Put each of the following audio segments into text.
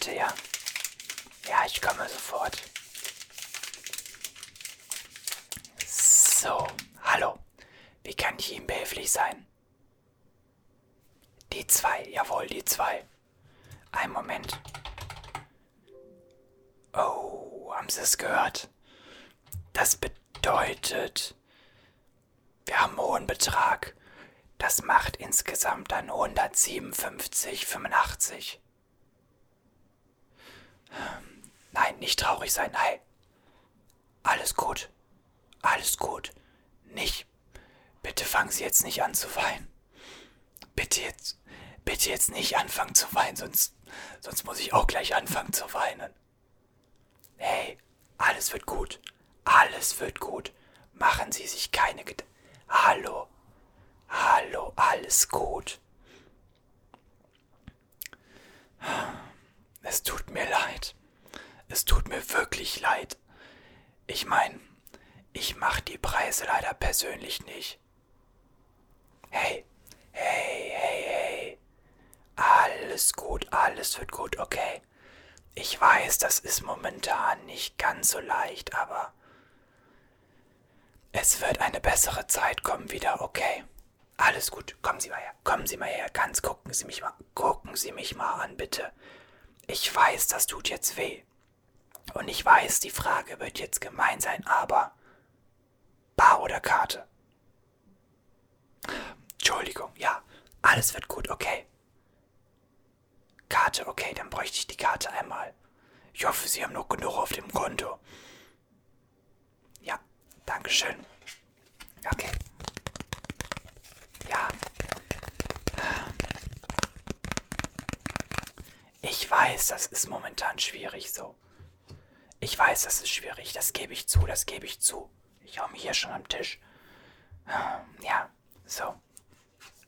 bitte, ja? Ja, ich komme sofort. So, hallo. Wie kann ich Ihnen behilflich sein? Die zwei, jawohl, die zwei. Ein Moment. Oh, haben Sie es gehört? Das bedeutet, wir haben einen hohen Betrag. Das macht insgesamt dann 157,85. Nein, nicht traurig sein, nein. Alles gut. Alles gut. Nicht. Bitte fangen Sie jetzt nicht an zu weinen. Bitte jetzt. Bitte jetzt nicht anfangen zu weinen, sonst, sonst muss ich auch gleich anfangen zu weinen. Hey, alles wird gut. Alles wird gut. Machen Sie sich keine Gedanken. Hallo. Hallo, alles gut. Es tut mir leid. Es tut mir wirklich leid. Ich meine, ich mache die Preise leider persönlich nicht. Hey, hey, hey, hey. Alles gut, alles wird gut, okay? Ich weiß, das ist momentan nicht ganz so leicht, aber es wird eine bessere Zeit kommen wieder, okay? Alles gut, kommen Sie mal her, kommen Sie mal her, ganz gucken Sie mich mal, gucken Sie mich mal an, bitte. Ich weiß, das tut jetzt weh. Und ich weiß, die Frage wird jetzt gemein sein, aber Bar oder Karte? Entschuldigung, ja, alles wird gut, okay. Karte, okay, dann bräuchte ich die Karte einmal. Ich hoffe, Sie haben noch genug auf dem Konto. Ja, Dankeschön. Okay. Ja. Ich weiß, das ist momentan schwierig so. Ich weiß, das ist schwierig, das gebe ich zu, das gebe ich zu. Ich hau mich hier schon am Tisch. Ja, so.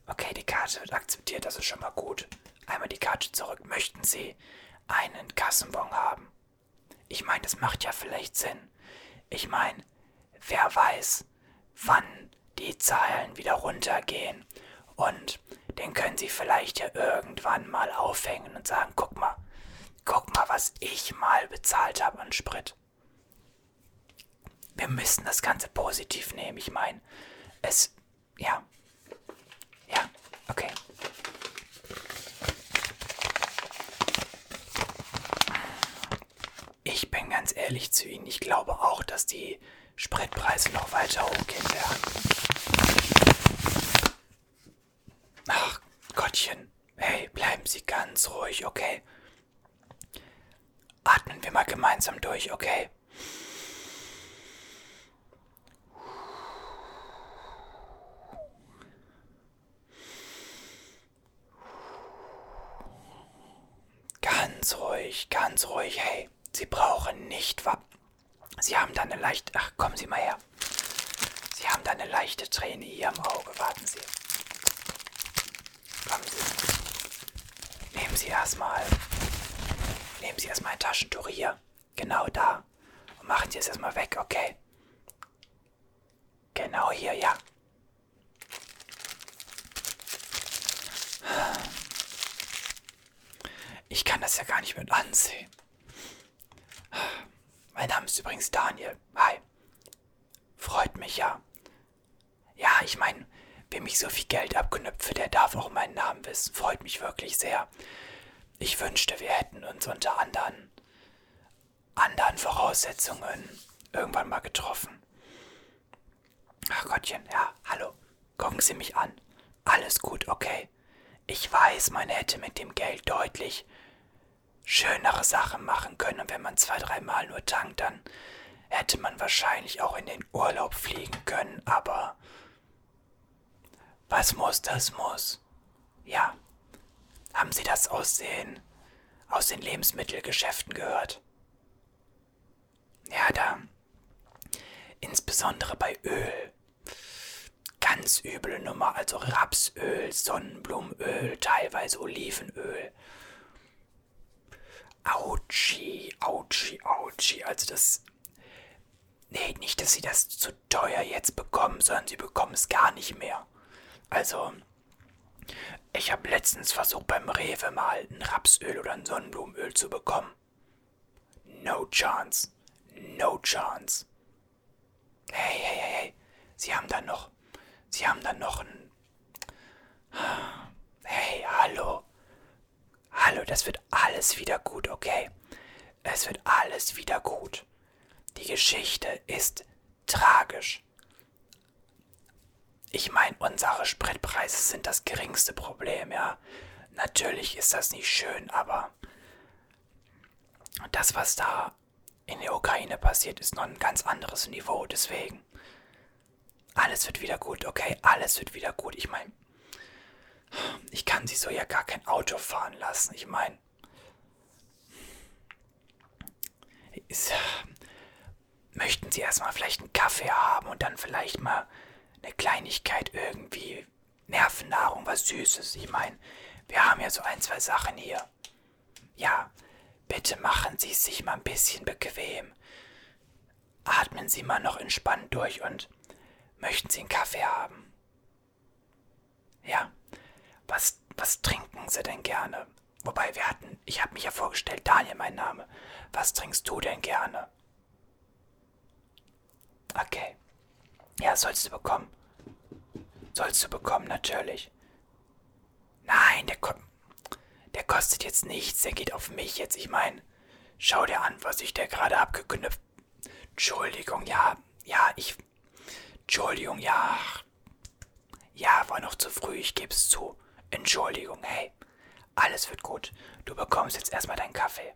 Okay, die Karte wird akzeptiert, das ist schon mal gut. Einmal die Karte zurück. Möchten Sie einen Kassenbon haben? Ich meine, das macht ja vielleicht Sinn. Ich meine, wer weiß, wann die Zahlen wieder runtergehen. Und den können Sie vielleicht ja irgendwann mal aufhängen und sagen, guck mal, guck mal, was ich mal bezahlt habe an Sprit. Wir müssen das Ganze positiv nehmen. Ich meine, es, ja, ja, okay. Ich bin ganz ehrlich zu Ihnen, ich glaube auch, dass die Spritpreise noch weiter hochgehen werden. Ach, Gottchen, hey, bleiben Sie ganz ruhig, okay? Atmen wir mal gemeinsam durch, okay? Ganz ruhig, ganz ruhig, hey. Sie brauchen nicht wa... Sie haben da eine leichte... Ach, kommen Sie mal her. Sie haben da eine leichte Träne hier am Auge. Warten Sie. Kommen Sie. Nehmen Sie erstmal... Nehmen Sie erstmal ein Taschentuch hier. Genau da. Und machen Sie es erstmal weg, okay? Genau hier, ja. Ich kann das ja gar nicht mit ansehen. Mein Name ist übrigens Daniel. Hi. Freut mich ja. Ja, ich meine, wem ich so viel Geld abknüpfe, der darf auch meinen Namen wissen. Freut mich wirklich sehr. Ich wünschte, wir hätten uns unter anderen, anderen Voraussetzungen irgendwann mal getroffen. Ach Gottchen, ja, hallo. Gucken Sie mich an. Alles gut, okay. Ich weiß, man hätte mit dem Geld deutlich schönere Sachen machen können. Und wenn man zwei, dreimal nur tankt, dann hätte man wahrscheinlich auch in den Urlaub fliegen können. Aber was muss, das muss. Ja. Haben Sie das aus den, aus den Lebensmittelgeschäften gehört? Ja, da. Insbesondere bei Öl. Ganz üble Nummer, also Rapsöl, Sonnenblumenöl, teilweise Olivenöl. Autschi, Autschi, Autschi. Also das. Nee, nicht, dass sie das zu teuer jetzt bekommen, sondern sie bekommen es gar nicht mehr. Also, ich habe letztens versucht beim Rewe mal ein Rapsöl oder ein Sonnenblumenöl zu bekommen. No chance. No chance. Hey, hey, hey, hey. Sie haben dann noch. Sie haben dann noch ein. Hey, hallo. Hallo, das wird alles wieder gut, okay? Es wird alles wieder gut. Die Geschichte ist tragisch. Ich meine, unsere Spritpreise sind das geringste Problem, ja. Natürlich ist das nicht schön, aber das, was da in der Ukraine passiert, ist noch ein ganz anderes Niveau. Deswegen, alles wird wieder gut, okay? Alles wird wieder gut. Ich meine, ich kann sie so ja gar kein Auto fahren lassen. Ich meine, möchten Sie erstmal vielleicht einen Kaffee haben und dann vielleicht mal eine Kleinigkeit irgendwie, Nervennahrung, was Süßes. Ich meine, wir haben ja so ein, zwei Sachen hier. Ja, bitte machen Sie es sich mal ein bisschen bequem. Atmen Sie mal noch entspannt durch und möchten Sie einen Kaffee haben? Ja, was, was trinken Sie denn gerne? Wobei wir hatten, ich habe mich ja vorgestellt, Daniel mein Name. Was trinkst du denn gerne? Okay. Ja, sollst du bekommen. Sollst du bekommen, natürlich. Nein, der, ko der kostet jetzt nichts. Der geht auf mich jetzt. Ich meine, schau dir an, was ich dir gerade abgeknüpft. Entschuldigung, ja, ja, ich. Entschuldigung, ja. Ja, war noch zu früh, ich geb's zu. Entschuldigung, hey. Alles wird gut. Du bekommst jetzt erstmal deinen Kaffee.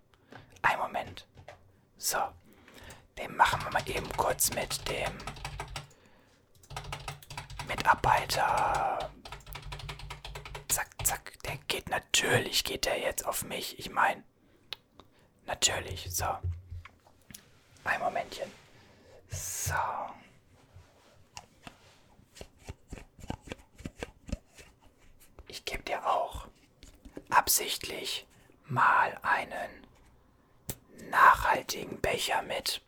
Ein Moment. So. Den machen wir mal eben kurz mit dem Mitarbeiter. Zack, zack. Der geht natürlich, geht der jetzt auf mich. Ich meine, natürlich. So. Ein Momentchen. So. Ich gebe dir auch absichtlich mal einen nachhaltigen Becher mit.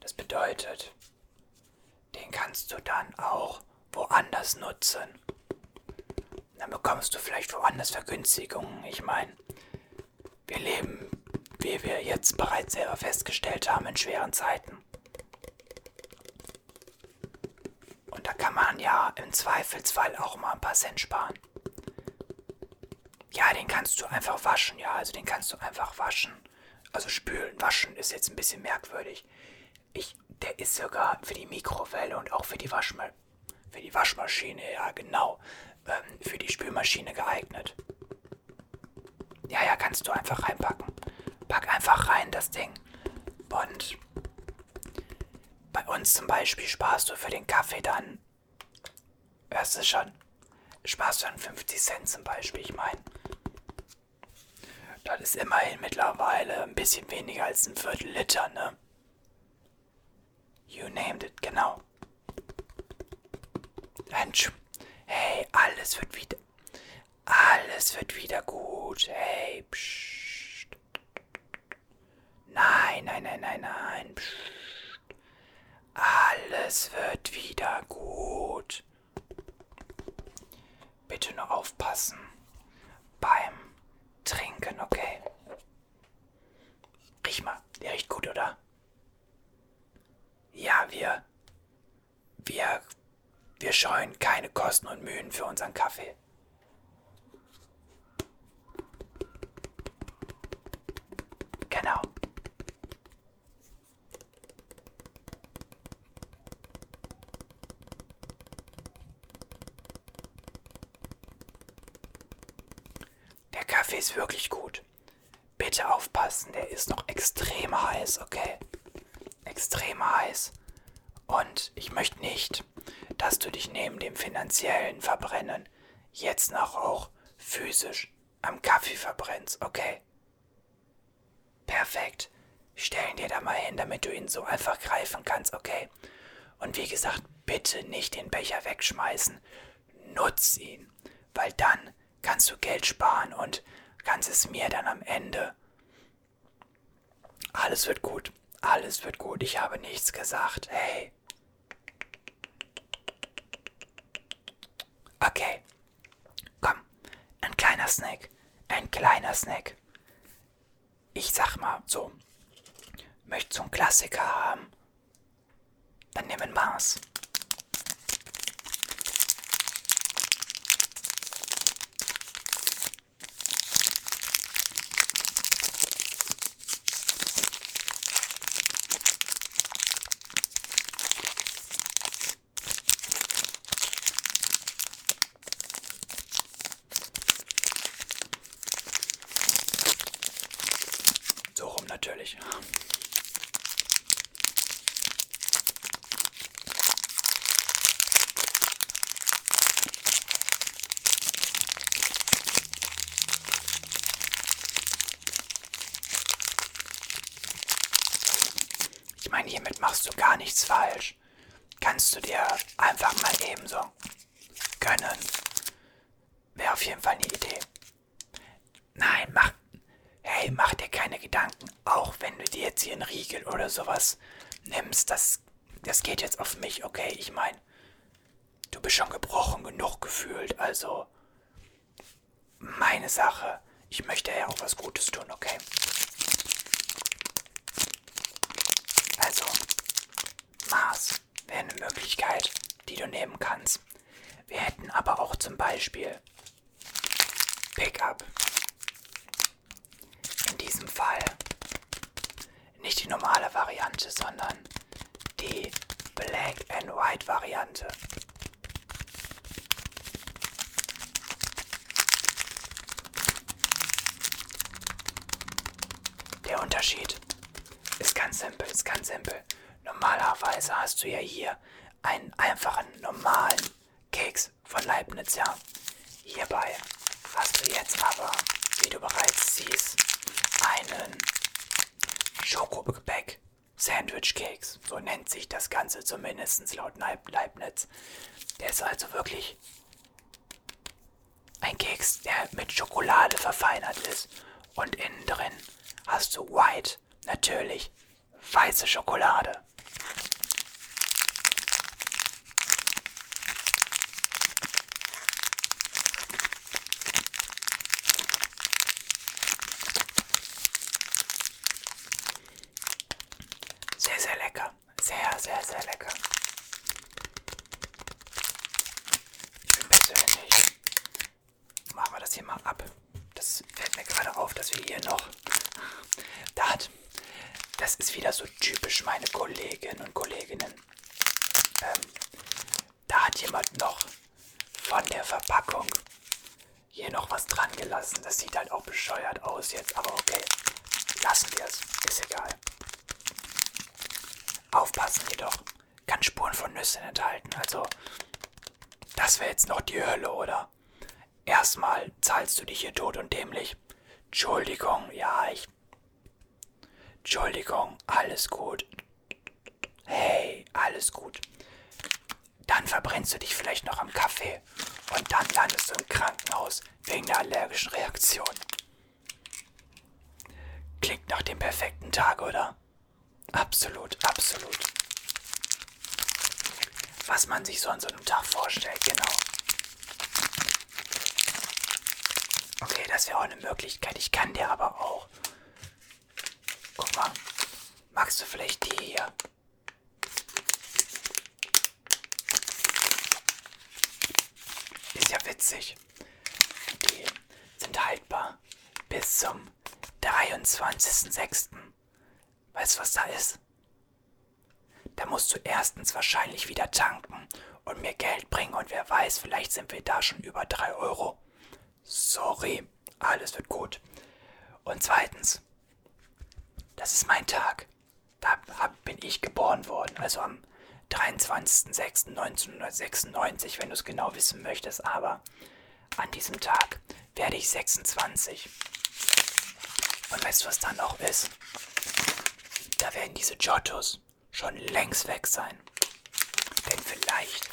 Das bedeutet, den kannst du dann auch woanders nutzen. Dann bekommst du vielleicht woanders Vergünstigungen. Ich meine, wir leben, wie wir jetzt bereits selber festgestellt haben, in schweren Zeiten. Und da kann man ja im Zweifelsfall auch mal ein paar Cent sparen. Ja, den kannst du einfach waschen, ja, also den kannst du einfach waschen. Also spülen, waschen ist jetzt ein bisschen merkwürdig. Ich, der ist sogar für die Mikrowelle und auch für die, Waschma für die Waschmaschine, ja genau, ähm, für die Spülmaschine geeignet. Ja, ja, kannst du einfach reinpacken. Pack einfach rein das Ding. Und bei uns zum Beispiel sparst du für den Kaffee dann, hörst du schon, sparst du dann 50 Cent zum Beispiel, ich meine. Das ist immerhin mittlerweile ein bisschen weniger als ein Viertel Liter, ne? You named it, genau. Hey, alles wird wieder. Alles wird wieder gut. Hey, psst. Nein, nein, nein, nein, nein. Psst. Alles wird wieder gut. Bitte nur aufpassen beim Trinken, okay? Riech mal, der riecht gut, oder? Ja, wir. Wir. Wir scheuen keine Kosten und Mühen für unseren Kaffee. Genau. Der Kaffee ist wirklich gut. Bitte aufpassen, der ist noch extrem heiß, okay? extrem heiß. Und ich möchte nicht, dass du dich neben dem finanziellen Verbrennen jetzt noch auch physisch am Kaffee verbrennst, okay? Perfekt. Stellen dir da mal hin, damit du ihn so einfach greifen kannst, okay? Und wie gesagt, bitte nicht den Becher wegschmeißen. Nutz ihn, weil dann kannst du Geld sparen und kannst es mir dann am Ende. Alles wird gut. Alles wird gut, ich habe nichts gesagt. Hey. Okay. Komm, kleiner Snack. Ein kleiner Snack. Ich sag mal so, möchtest du einen Klassiker haben? Dann nimm ein Mars. So rum natürlich. Ich meine, hiermit machst du gar nichts falsch. Kannst du dir einfach mal ebenso gönnen. Wäre auf jeden Fall eine Idee. Nein, mach. Hey, mach dir keine Gedanken. Auch wenn du dir jetzt hier einen Riegel oder sowas nimmst, das, das geht jetzt auf mich, okay? Ich meine, du bist schon gebrochen genug gefühlt, also meine Sache. Ich möchte ja auch was Gutes tun, okay? Also, Mars wäre eine Möglichkeit, du nehmen kannst. Wir hätten aber auch zum Beispiel Pickup. In diesem Fall nicht die normale Variante, sondern die Black and White Variante. Der Unterschied ist ganz simpel, ist ganz simpel. Normalerweise hast du ja hier einen einfachen normalen Keks von Leibniz, ja. Hierbei hast du jetzt aber, wie du bereits siehst, einen Schokogebäck Sandwich Cakes. So nennt sich das Ganze zumindest laut Leibniz. Der ist also wirklich ein Keks, der mit Schokolade verfeinert ist. Und innen drin hast du White, natürlich weiße Schokolade. Sehr, sehr lecker. Sehr, sehr, sehr lecker. Ich bin persönlich. Machen wir hier mal ab. Das fällt mir gerade auf, dass wir hier noch. Da. Das ist wieder so typisch meine Kolleginnen und Kolleginnen. Ähm, da hat jemand noch von der Verpackung hier noch was dran gelassen. Das sieht halt auch bescheuert aus jetzt, aber okay. Lassen wir es. Ist egal. Aufpassen jedoch. Kann Spuren von Nüssen enthalten. Also, das wäre jetzt noch die Hölle, oder? Erstmal zahlst du dich hier tot und dämlich. Entschuldigung, ja, ich. Entschuldigung, alles gut. Hey, alles gut. Dann verbrennst du dich vielleicht noch am Kaffee. Und dann landest du im Krankenhaus wegen der allergischen Reaktion. Klingt nach dem perfekten Tag, oder? Absolut, absolut. Was man sich so an so einem Tag vorstellt, genau. Okay, das wäre auch eine Möglichkeit. Ich kann dir aber auch. Guck mal. Magst du vielleicht die hier? Ist ja witzig. Die sind haltbar bis zum 23.06. Weißt du, was da ist? Da musst du erstens wahrscheinlich wieder tanken und mir Geld bringen und wer weiß, vielleicht sind wir da schon über 3 Euro. Sorry, alles wird gut. Und zweitens, das ist mein Tag. Da bin ich geboren worden, also am 23.06.1996, wenn du es genau wissen möchtest. Aber an diesem Tag werde ich 26. Und weißt du, was da noch ist? Da werden diese Giottos schon längst weg sein. Denn vielleicht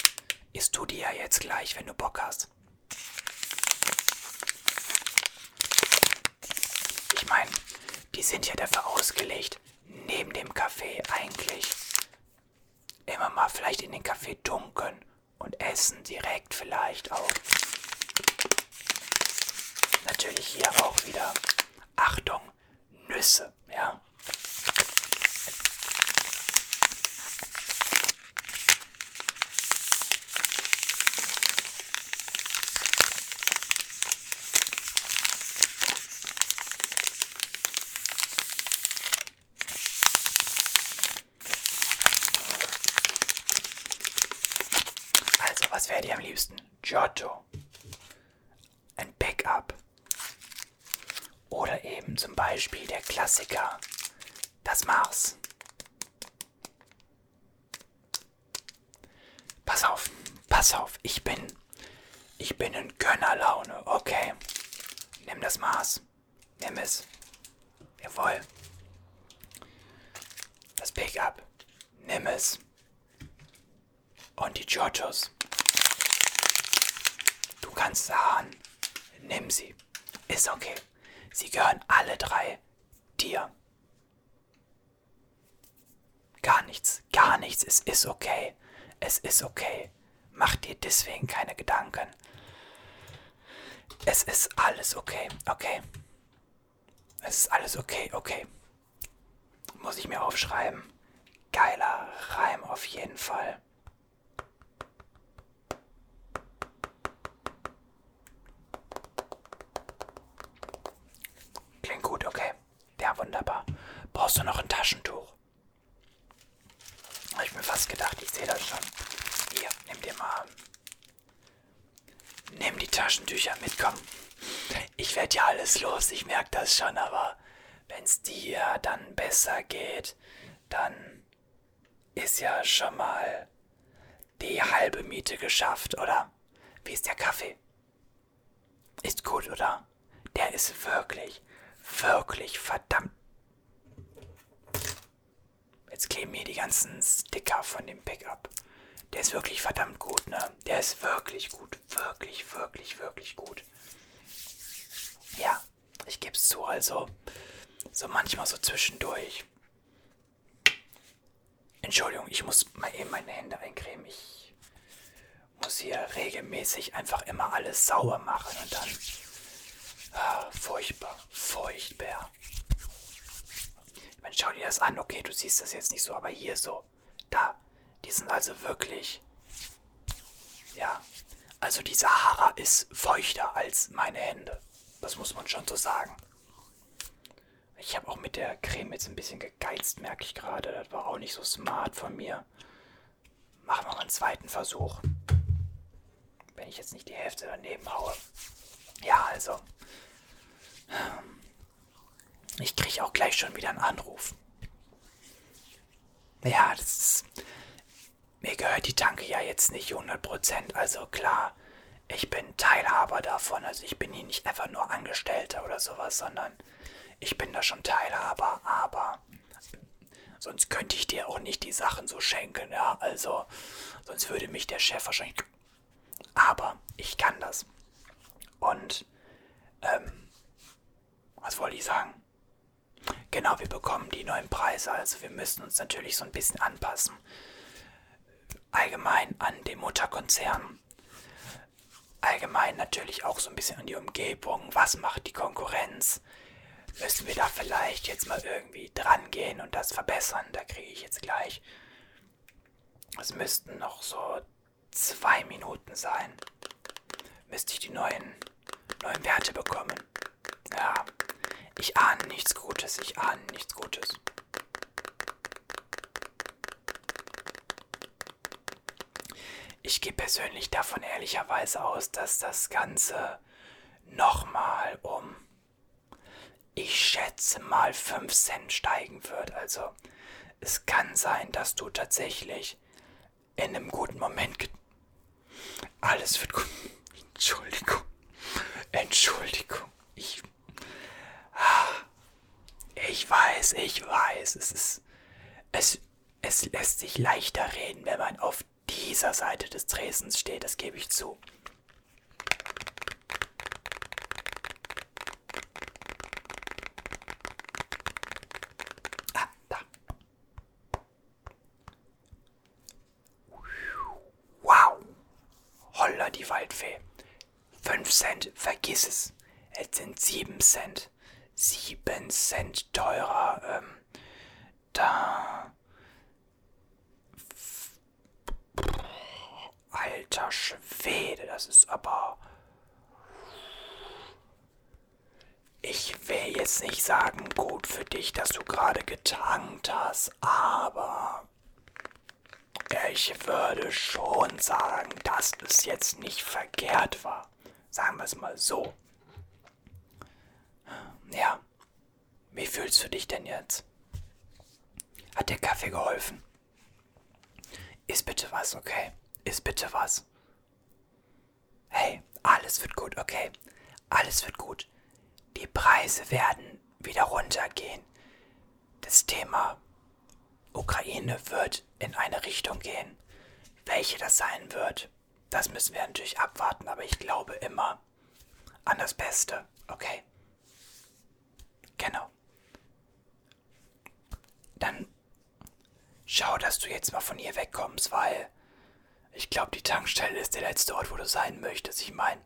isst du die ja jetzt gleich, wenn du Bock hast. Meine, die sind ja dafür ausgelegt, neben dem Kaffee eigentlich immer mal vielleicht in den Kaffee tunken und essen direkt vielleicht auch. Natürlich hier auch wieder Achtung, Nüsse, ja. Wäre dir am liebsten? Giotto. Ein Backup. Oder eben zum Beispiel der Klassiker, das Mars. Pass auf, pass auf, ich bin, ich bin in Gönnerlaune, okay. Nimm das Maß, nimm es. Jawohl. Das Pickup, nimm es. Und die Giottos. Du kannst sagen, nimm sie. Ist okay. Sie gehören alle drei dir. Gar nichts, gar nichts. Es ist okay. Es ist okay. Mach dir deswegen keine Gedanken. Es ist alles okay, okay. Es ist alles okay, okay. Muss ich mir aufschreiben. Geiler Reim auf jeden Fall. Klingt gut, okay. Ja, wunderbar. Brauchst du noch ein Taschentuch? Hab ich mir fast gedacht, ich sehe das schon. Hier, nimm dir mal. Nimm die Taschentücher mit, komm. Ich werde ja alles los, ich merke das schon, aber wenn es dir dann besser geht, dann ist ja schon mal die halbe Miete geschafft, oder? Wie ist der Kaffee? Ist gut, oder? Der ist wirklich, wirklich verdammt. Jetzt kleben mir die ganzen Sticker von dem Pickup. Der ist wirklich verdammt gut, ne? Der ist wirklich gut. Wirklich, wirklich, wirklich gut. Ja, ich gebe es zu, also so manchmal so zwischendurch. Entschuldigung, ich muss mal eben meine Hände eincremen. Ich muss hier regelmäßig einfach immer alles sauber machen und dann. Ah, furchtbar, furchtbar. Ich meine, schau dir das an. Okay, du siehst das jetzt nicht so, aber hier so. Da. Die sind also wirklich. Ja. Also die Sahara ist feuchter als meine Hände. Das muss man schon so sagen. Ich habe auch mit der Creme jetzt ein bisschen gegeizt, merke ich gerade. Das war auch nicht so smart von mir. Machen wir mal einen zweiten Versuch. Wenn ich jetzt nicht die Hälfte daneben haue. Ja, also. Ich kriege auch gleich schon wieder einen Anruf. Ja, das ist. Mir gehört die Tanke ja jetzt nicht 100%. Also klar, ich bin Teilhaber davon. Also ich bin hier nicht einfach nur Angestellter oder sowas, sondern ich bin da schon Teilhaber. Aber sonst könnte ich dir auch nicht die Sachen so schenken. Ja, also sonst würde mich der Chef wahrscheinlich. Aber ich kann das. Und, ähm, was wollte ich sagen? Genau, wir bekommen die neuen Preise, also wir müssen uns natürlich so ein bisschen anpassen. Allgemein an den Mutterkonzern. Allgemein natürlich auch so ein bisschen an die Umgebung. Was macht die Konkurrenz? Müssen wir da vielleicht jetzt mal irgendwie dran gehen und das verbessern? Da kriege ich jetzt gleich. Es müssten noch so zwei Minuten sein. Müsste ich die neuen, neuen Werte bekommen. Ja, ich ahne nichts Gutes, ich ahne nichts Gutes. Ich gehe persönlich davon ehrlicherweise aus, dass das Ganze nochmal um, ich schätze mal 5 Cent steigen wird. Also es kann sein, dass du tatsächlich in einem guten Moment... Alles wird gut. Entschuldigung. Entschuldigung. Ich ich weiß, ich weiß, es ist. Es, es lässt sich leichter reden, wenn man auf dieser Seite des Tresens steht, das gebe ich zu. Ah, da. Wow. Holla die Waldfee. Fünf Cent, vergiss es. Es sind 7 Cent. 7 Cent teurer. Ähm, da. Alter Schwede, das ist aber. Ich will jetzt nicht sagen, gut für dich, dass du gerade getankt hast, aber ich würde schon sagen, dass es jetzt nicht verkehrt war. Sagen wir es mal so. Ja. Wie fühlst du dich denn jetzt? Hat der Kaffee geholfen? Iss bitte was, okay? Iss bitte was. Hey, alles wird gut, okay? Alles wird gut. Die Preise werden wieder runtergehen. Das Thema Ukraine wird in eine Richtung gehen. Welche das sein wird, das müssen wir natürlich abwarten, aber ich glaube immer an das Beste, okay? Genau. Dann schau, dass du jetzt mal von hier wegkommst, weil ich glaube, die Tankstelle ist der letzte Ort, wo du sein möchtest. Ich meine,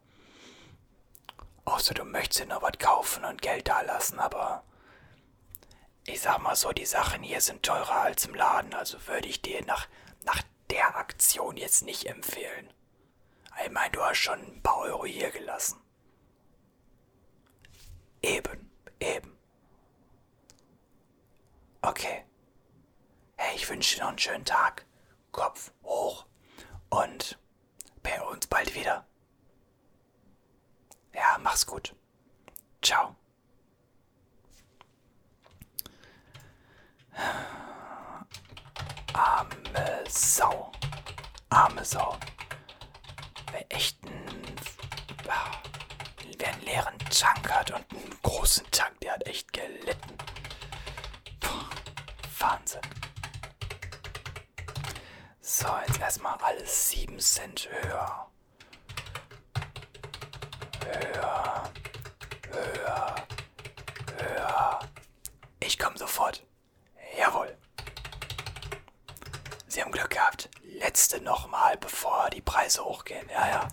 außer du möchtest dir noch was kaufen und Geld dalassen, aber ich sag mal so, die Sachen hier sind teurer als im Laden, also würde ich dir nach, nach der Aktion jetzt nicht empfehlen. Ich meine, du hast schon ein paar Euro hier gelassen. Eben, eben. Okay. Hey, ich wünsche dir noch einen schönen Tag. Kopf hoch. Und bei uns bald wieder. Ja, mach's gut. Ciao. Arme Sau. Arme Sau. Wer echt einen, wer einen leeren Tank hat und einen großen Tank, der hat echt gelitten. Wahnsinn. So, jetzt erstmal alles 7 Cent höher. Höher. Höher. Höher. Ich komme sofort. Jawohl. Sie haben Glück gehabt. Letzte nochmal, bevor die Preise hochgehen. Ja, ja.